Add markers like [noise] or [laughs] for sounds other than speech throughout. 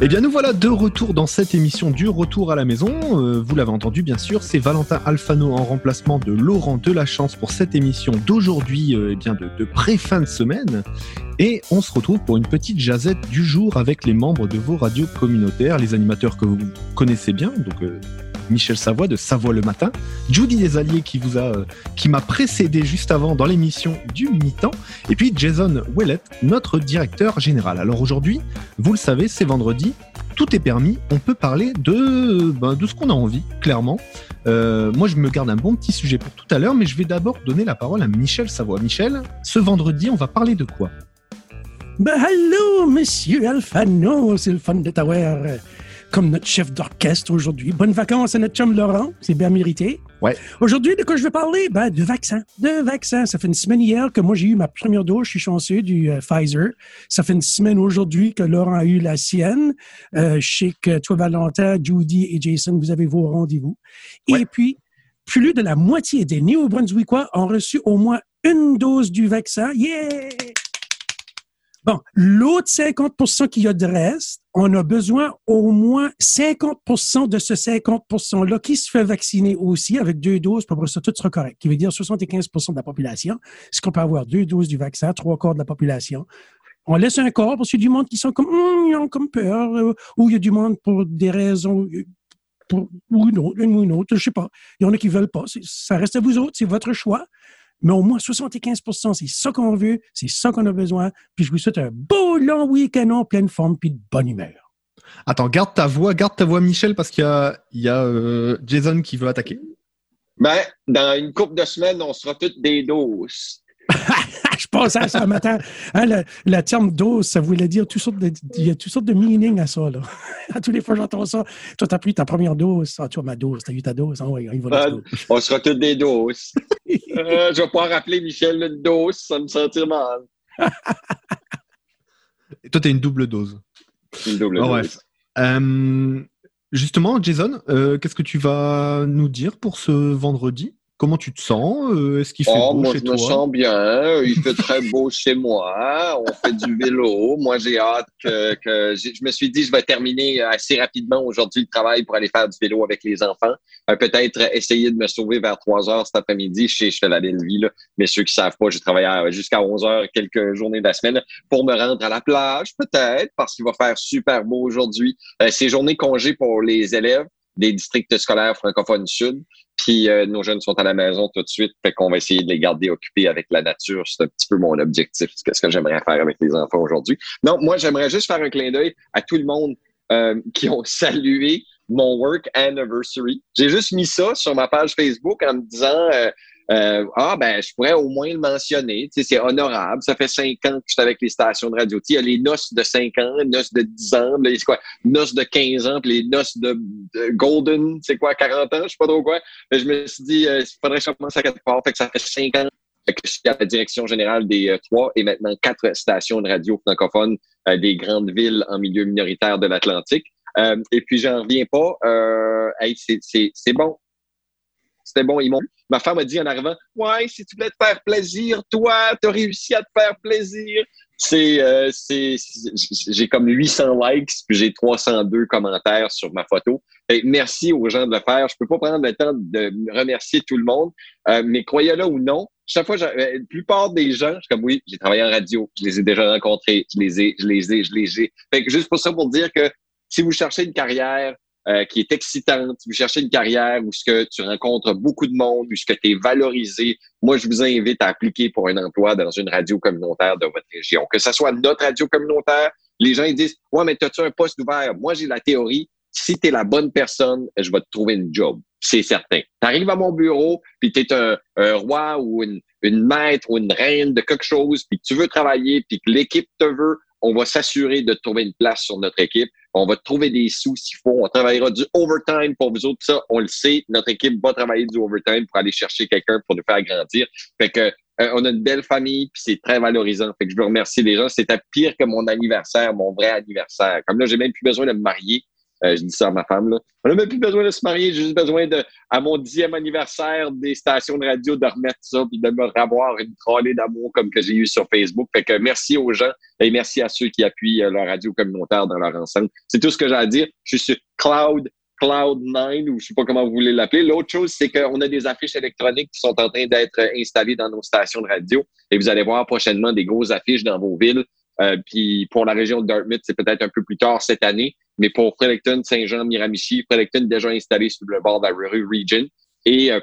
Eh bien, nous voilà de retour dans cette émission du Retour à la maison. Euh, vous l'avez entendu, bien sûr, c'est Valentin Alfano en remplacement de Laurent Delachance pour cette émission d'aujourd'hui, euh, eh bien de, de pré-fin de semaine. Et on se retrouve pour une petite jazette du jour avec les membres de vos radios communautaires, les animateurs que vous connaissez bien, donc euh, Michel Savoie de Savoie le matin, Judy Desalliés qui euh, qui m'a précédé juste avant dans l'émission du mi-temps, et puis Jason Willett, notre directeur général. Alors aujourd'hui, vous le savez, c'est vendredi, tout est permis, on peut parler de, ben, ce qu'on a envie, clairement. Euh, moi, je me garde un bon petit sujet pour tout à l'heure, mais je vais d'abord donner la parole à Michel Savoie. Michel, ce vendredi, on va parler de quoi? Ben, hello, monsieur Alfano, c'est le fun de euh, comme notre chef d'orchestre aujourd'hui. Bonnes vacances à notre chum Laurent, c'est bien mérité. Ouais. Aujourd'hui, de quoi je vais parler? Ben, de vaccins. De vaccins. Ça fait une semaine hier que moi, j'ai eu ma première dose. Je suis chanceux du euh, Pfizer. Ça fait une semaine aujourd'hui que Laurent a eu la sienne. Euh, je sais que toi, Valentin, Judy et Jason, vous avez vos rendez-vous. Ouais. Et puis, plus de la moitié des Néo-Brunswickois ont reçu au moins une dose du vaccin. Yeah! L'autre 50% qui y a de reste, on a besoin au moins 50% de ce 50 %-là qui se fait vacciner aussi avec deux doses, pour après ça, tout sera correct. Qui veut dire 75% de la population. Est-ce qu'on peut avoir deux doses du vaccin, trois quarts de la population? On laisse un corps parce qu'il y a du monde qui sont comme, Hum, ils ont comme peur, euh, ou il y a du monde pour des raisons, euh, pour, ou une autre, une ou une autre, je sais pas. Il y en a qui veulent pas. Ça reste à vous autres, c'est votre choix. Mais au moins 75% c'est ça qu'on veut, c'est ça qu'on a besoin. Puis je vous souhaite un beau long week-end en pleine forme puis de bonne humeur. Attends, garde ta voix, garde ta voix, Michel, parce qu'il y a, il y a euh, Jason qui veut attaquer. Ben, dans une couple de semaines, on sera toutes des doses. [laughs] je pensais à ça un matin. Hein, le, le terme dose, ça voulait dire toutes sortes de, il y a toutes sortes de meaning à ça. Là. [laughs] à tous les fois, j'entends ça. Toi, t'as pris ta première dose. Ah, tu vois, ma dose. T'as eu ta dose. Ah, ouais, il va Ah, la dose. On sera toutes des doses. [laughs] Euh, je vais pas rappeler Michel une dose, ça me sentir mal. Et toi, t'as une double dose. Une double Ah, dose. bref. Euh, justement, Jason, euh, qu'est-ce que tu vas nous dire pour ce vendredi? Comment tu te sens Euh, Est-ce qu'il fait Oh, beau moi, chez je toi? me sens bien. Il fait très beau [laughs] chez moi. On fait du vélo. Moi, j'ai hâte que, que je me suis dit, je vais terminer assez rapidement aujourd'hui le travail pour aller faire du vélo avec les enfants. Euh, Peut-être essayer de me sauver vers 3 heures cet après-midi. Je sais, je fais la belle vie, là. Mais ceux qui savent pas, j'ai travaillé jusqu'à 11 heures quelques journées de la semaine pour me rendre à la plage, peut-être, parce qu'il va faire super beau aujourd'hui. Euh, C'est journée congé pour les élèves des districts scolaires francophones sud. Puis euh, nos jeunes sont à la maison tout de suite, fait qu'on va essayer de les garder occupés avec la nature. C'est un petit peu mon objectif, c'est ce que j'aimerais faire avec les enfants aujourd'hui. Non, moi j'aimerais juste faire un clin d'œil à tout le monde euh, qui ont [laughs] salué mon work anniversary. J'ai juste mis ça sur ma page Facebook en me disant euh, euh, ah ben je pourrais au moins le mentionner. Tu sais, c'est honorable. Ça fait cinq ans que je suis avec les stations de radio. Tu sais, il y a les noces de cinq ans, les noces de 10 ans, là, c'est quoi, noces de 15 ans, les noces de, de golden, c'est quoi, 40 ans, je sais pas trop quoi. Je me suis dit, euh, il faudrait que je commence à quelque part. Fait que ça fait cinq ans que je suis à la direction générale des euh, trois et maintenant quatre stations de radio francophones euh, des grandes villes en milieu minoritaire de l'Atlantique. Euh, et puis, j'en reviens pas. Euh, hey, c'est bon. C'était bon. Ils m'ont. Ma femme a dit en arrivant, ouais, si tu voulais te faire plaisir, toi, t'as réussi à te faire plaisir. C'est, euh, c'est, c'est- j'ai comme 800 likes, puis j'ai 302 commentaires sur ma photo. Merci aux gens de le faire. Je peux pas prendre le temps de remercier tout le monde, euh, mais croyez-le ou non, chaque fois, euh, la plupart des gens, je suis comme oui, j'ai travaillé en radio, je les ai déjà rencontrés, je les ai, je les ai, je les ai. Juste pour ça, pour dire que si vous cherchez une carrière euh, qui est excitante, vous cherchez une carrière où ce que tu rencontres beaucoup de monde, où ce que tu es valorisé, moi, je vous invite à appliquer pour un emploi dans une radio communautaire de votre région. Que ce soit notre radio communautaire, les gens ils disent Ouais, mais as-tu un poste ouvert? Moi, j'ai la théorie. Si tu es la bonne personne, je vais te trouver une job. C'est certain. Tu arrives à mon bureau, puis tu es un, un roi ou une, une maître ou une reine de quelque chose, puis tu veux travailler, puis que l'équipe te veut, on va s'assurer de te trouver une place sur notre équipe. On va trouver des sous s'il faut. On travaillera du overtime pour vous autres. Ça, on le sait. Notre équipe va travailler du overtime pour aller chercher quelqu'un pour nous faire grandir. Fait que euh, on a une belle famille, puis c'est très valorisant. Fait que je veux remercier les gens. C'était pire que mon anniversaire, mon vrai anniversaire. Comme là, j'ai même plus besoin de me marier. Je dis ça à ma femme. Là. On n'a même plus besoin de se marier, j'ai juste besoin de, à mon dixième anniversaire des stations de radio, de remettre ça puis de me revoir une trollée d'amour comme que j'ai eu sur Facebook. Fait que merci aux gens et merci à ceux qui appuient leur radio communautaire dans leur ensemble. C'est tout ce que j'ai à dire. Je suis sur Cloud Cloud9 ou je sais pas comment vous voulez l'appeler. L'autre chose, c'est qu'on a des affiches électroniques qui sont en train d'être installées dans nos stations de radio et vous allez voir prochainement des grosses affiches dans vos villes. Euh, puis pour la région de Dartmouth, c'est peut-être un peu plus tard cette année, mais pour Fredericton, Saint-Jean, Miramichi, Fredericton déjà installé sur le bord de la rue Region. Et euh,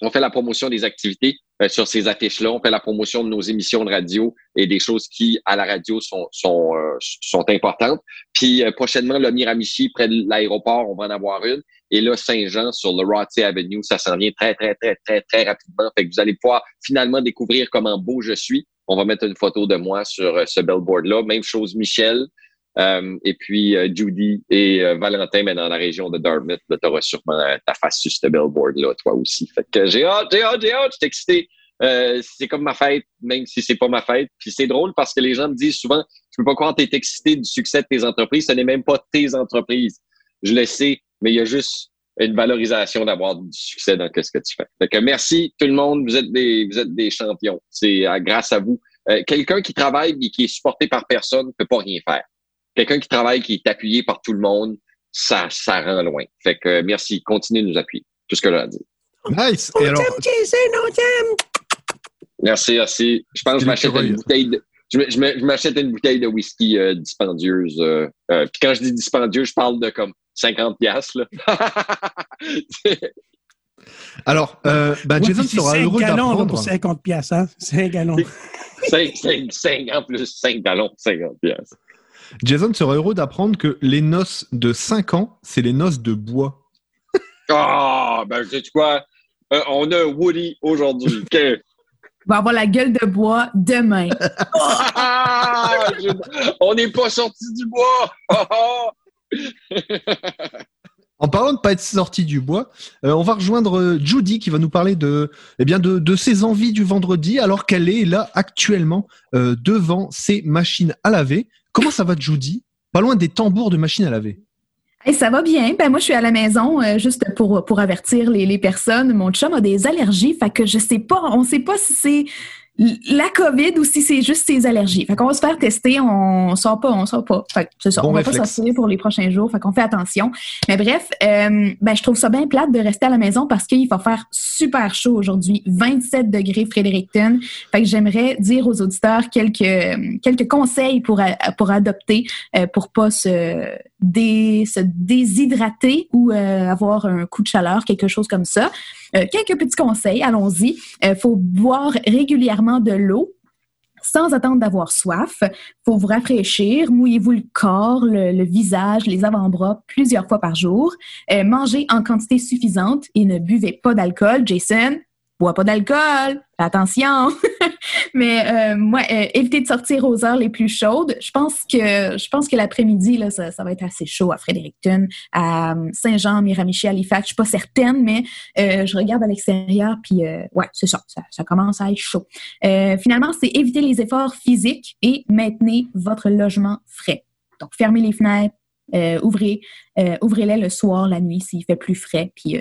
on fait la promotion des activités euh, sur ces affiches-là. On fait la promotion de nos émissions de radio et des choses qui, à la radio, sont, sont, euh, sont importantes. Puis euh, prochainement, le Miramichi, près de l'aéroport, on va en avoir une. Et là, Saint-Jean, sur le Rothsay Avenue, ça s'en vient très, très, très, très, très rapidement. Fait que vous allez pouvoir finalement découvrir comment beau je suis. On va mettre une photo de moi sur ce billboard-là. Même chose, Michel. Euh, et puis euh, Judy et euh, Valentin, mais dans la région de Dartmouth, tu auras sûrement ta face sur ce billboard-là, toi aussi. Fait que j'ai hâte, j'ai hâte, j'ai hâte, je excité. c'est comme ma fête, même si c'est pas ma fête. Puis c'est drôle parce que les gens me disent souvent, je peux pas croire que tu es excité du succès de tes entreprises. Ce n'est même pas tes entreprises. Je le sais, mais il y a juste une valorisation d'avoir du succès dans ce que tu fais. Fait que merci tout le monde, vous êtes des, vous êtes des champions. C'est grâce à vous. Quelqu'un qui travaille et qui est supporté par personne ne peut pas rien faire quelqu'un qui travaille, qui est appuyé par tout le monde, ça, ça rend loin. Fait que merci, continuez de nous appuyer. Tout ce que j'ai à dire. Nice. On alors... Merci, merci. Je pense que je m'achète une bouteille de. Je m'achète une bouteille de whisky euh, dispendieuse. Euh, euh, puis quand je dis dispendieuse, je parle de comme 50 piastres. [laughs] Alors, euh, bah, Jason sera heureux d'apprendre. pour 50 piastres, hein? [laughs] 5 gallons. 5, 5, 5 en plus 5 gallons, 50 piastres. Jason sera heureux d'apprendre que les noces de 5 ans, c'est les noces de bois. [laughs] Ah, ben, sais quoi? Euh, on a Woody aujourd'hui. On va avoir la gueule de bois demain. on n'est pas sorti du bois. En parlant de pas être sorti du bois, euh, on va rejoindre euh, Judy qui va nous parler de, eh de, ses envies du vendredi alors qu'elle est là actuellement devant ses machines à laver. Comment ça va, Judy? Pas loin des tambours de machine à laver. ça va bien. Ben, moi, je suis à la maison euh, juste pour, avertir les, personnes. Mon chum a des allergies, fait que on sait pas si c'est la COVID ou si c'est juste ses allergies. Fait qu'on va se faire tester, on sort pas, on sort pas. Fait c'est ça, on va pas sortir pour les prochains jours, fait qu'on fait attention. Mais bref, euh, ben je trouve ça bien plate de rester à la maison parce qu'il va faire super chaud aujourd'hui, 27 degrés Fredericton. Fait que j'aimerais dire aux auditeurs quelques quelques conseils pour pour adopter euh, pour pas se se déshydrater ou euh, avoir un coup de chaleur, quelque chose comme ça. Euh, quelques petits conseils, allons-y. Il euh, faut boire régulièrement de l'eau sans attendre d'avoir soif. faut vous rafraîchir, mouillez-vous le corps, le, visage, les avant-bras plusieurs fois par jour. Euh, mangez en quantité suffisante et ne buvez pas d'alcool. Jason, bois pas d'alcool, attention. [laughs] Mais euh, moi, euh, de sortir aux heures les plus chaudes. Je pense que je pense que l'après-midi là, ça, va être assez chaud à Fredericton, à euh, Saint-Jean, Miramichi, Halifax. Je suis pas certaine, mais je regarde à l'extérieur, puis ouais, c'est ça, ça, commence à être chaud. finalement, c'est éviter les efforts physiques et maintenir votre logement frais. Donc, fermez les fenêtres, ouvrez, ouvrez-les le soir, la nuit s'il fait plus frais, puis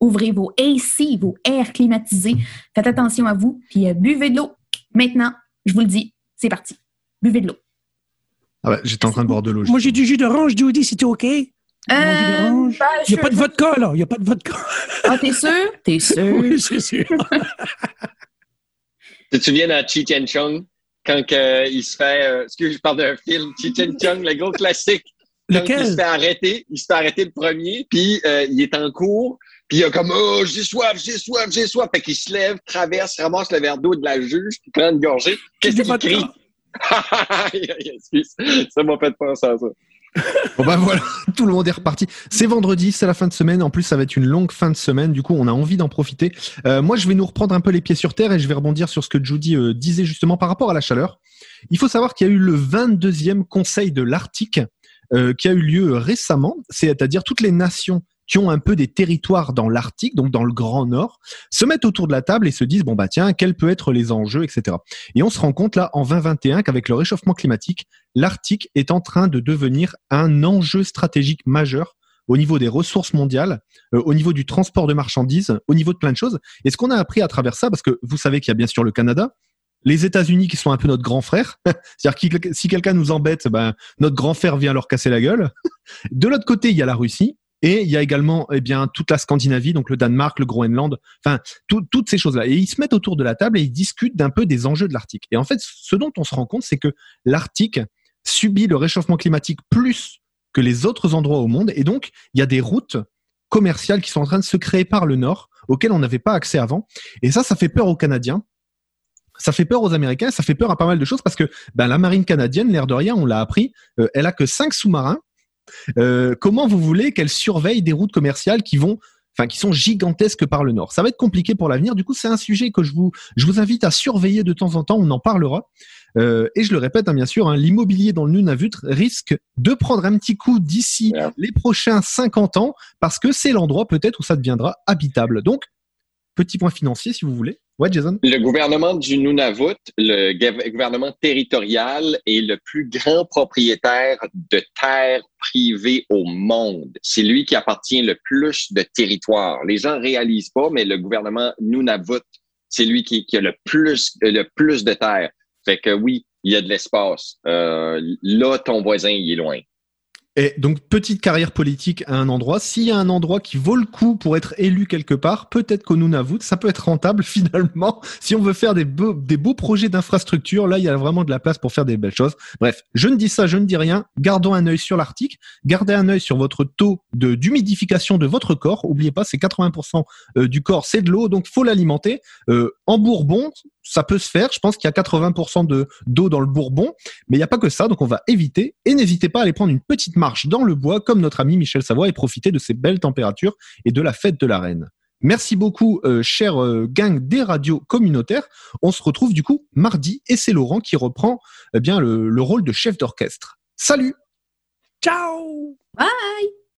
ouvrez vos AC, vos airs climatisés. Faites attention à vous, puis buvez de l'eau. Maintenant, je vous le dis, c'est parti. Buvez de l'eau. Ah ouais, j'étais en train de boire de l'eau. Moi, j'ai du jus d'orange, Judy, c'était OK? Euh, ben, il n'y a pas de vodka, là. Il n'y a pas de vodka. Ah, t'es sûr? T'es [laughs] sûr? Oui, c'est sûr. [laughs] tu te souviens dans Chi Chen Chung, quand il se fait. Euh, excuse, je parle d'un film, Chi Chen Chung, le gros classique. Lequel? il se fait arrêter, il se fait arrêter le premier, puis euh, il est en cours, puis il a comme Oh, j'ai soif, j'ai soif, j'ai soif. Fait qu'il se lève, traverse, ramasse le verre d'eau de la juge, puis prend une gorgée. Qu'est-ce qu'il crie? [laughs] ça m'a fait penser à ça. bon ben voilà, [laughs] tout le monde est reparti. C'est vendredi, c'est la fin de semaine. En plus, ça va être une longue fin de semaine. Du coup, on a envie d'en profiter. Euh, moi, je vais nous reprendre un peu les pieds sur terre et je vais rebondir sur ce que Judy euh, disait justement par rapport à la chaleur. Il faut savoir qu'il y a eu le 22e Conseil de l'Arctique euh, qui a eu lieu récemment, c'est-à-dire toutes les nations qui ont un peu des territoires dans l'Arctique, donc dans le Grand Nord, se mettent autour de la table et se disent bon bah tiens, quels peuvent être les enjeux, etc. Et on se rend compte là en 2021 qu'avec le réchauffement climatique, l'Arctique est en train de devenir un enjeu stratégique majeur au niveau des ressources mondiales, euh, au niveau du transport de marchandises, au niveau de plein de choses. Et ce qu'on a appris à travers ça, parce que vous savez qu'il y a bien sûr le Canada, les États-Unis qui sont un peu notre grand frère, [laughs] c'est-à-dire que si quelqu'un nous embête, ben, notre grand frère vient leur casser la gueule. [laughs] De l'autre côté, il y a la Russie. Et il y a également eh bien toute la Scandinavie, donc le Danemark, le Groenland, enfin toutes ces choses-là. Et ils se mettent autour de la table et ils discutent d'un peu des enjeux de l'Arctique. Et en fait, ce dont on se rend compte, c'est que l'Arctique subit le réchauffement climatique plus que les autres endroits au monde. Et donc, il y a des routes commerciales qui sont en train de se créer par le Nord, auxquelles on n'avait pas accès avant. Et ça, ça fait peur aux Canadiens. Ça fait peur aux Américains, ça fait peur à pas mal de choses parce que ben, la marine canadienne, l'air de rien, on l'a appris, euh, elle a que cinq sous-marins. Euh, comment vous voulez qu'elle surveille des routes commerciales qui vont enfin qui sont gigantesques par le nord? Ça va être compliqué pour l'avenir. Du coup, c'est un sujet que je vous je vous invite à surveiller de temps en temps. On en parlera. Euh, et je le répète, hein, bien sûr, hein, l'immobilier dans le Nunavut risque de prendre un petit coup d'ici les prochains 50 ans parce que c'est l'endroit peut-être où ça deviendra habitable. Donc, petit point financier si vous voulez. Le gouvernement du Nunavut, le gouvernement territorial, est le plus grand propriétaire de terres privées au monde. C'est lui qui appartient le plus de territoire. Les gens réalisent pas, mais le gouvernement Nunavut, c'est lui qui, qui, a le plus, le plus de terres. Fait que oui, il y a de l'espace. Euh, là, ton voisin, il est loin. Et donc, petite carrière politique à un endroit. S'il y a un endroit qui vaut le coup pour être élu quelque part, peut-être qu'au Nunavut, ça peut être rentable [laughs] finalement. Si on veut faire des beaux, projets d'infrastructure, là, il y a vraiment de la place pour faire des belles choses. Bref, je ne dis ça, je ne dis rien. Gardons un œil sur l'Arctique. Gardez un œil sur votre taux d'humidification de votre corps. Oubliez pas, c'est 80% euh, du corps, c'est de l'eau, donc faut l'alimenter. Euh, en Bourbon, ça peut se faire. Je pense qu'il y a 80% de d'eau dans le Bourbon, mais il n'y a pas que ça, donc on va éviter. Et n'hésitez pas à aller prendre une petite marche dans le bois, comme notre ami Michel Savoie, et profiter de ces belles températures et de la fête de la Reine. Merci beaucoup, euh, cher euh, gang des radios communautaires. On se retrouve du coup mardi, et c'est Laurent qui reprend eh bien le, le rôle de chef d'orchestre. Salut Ciao Bye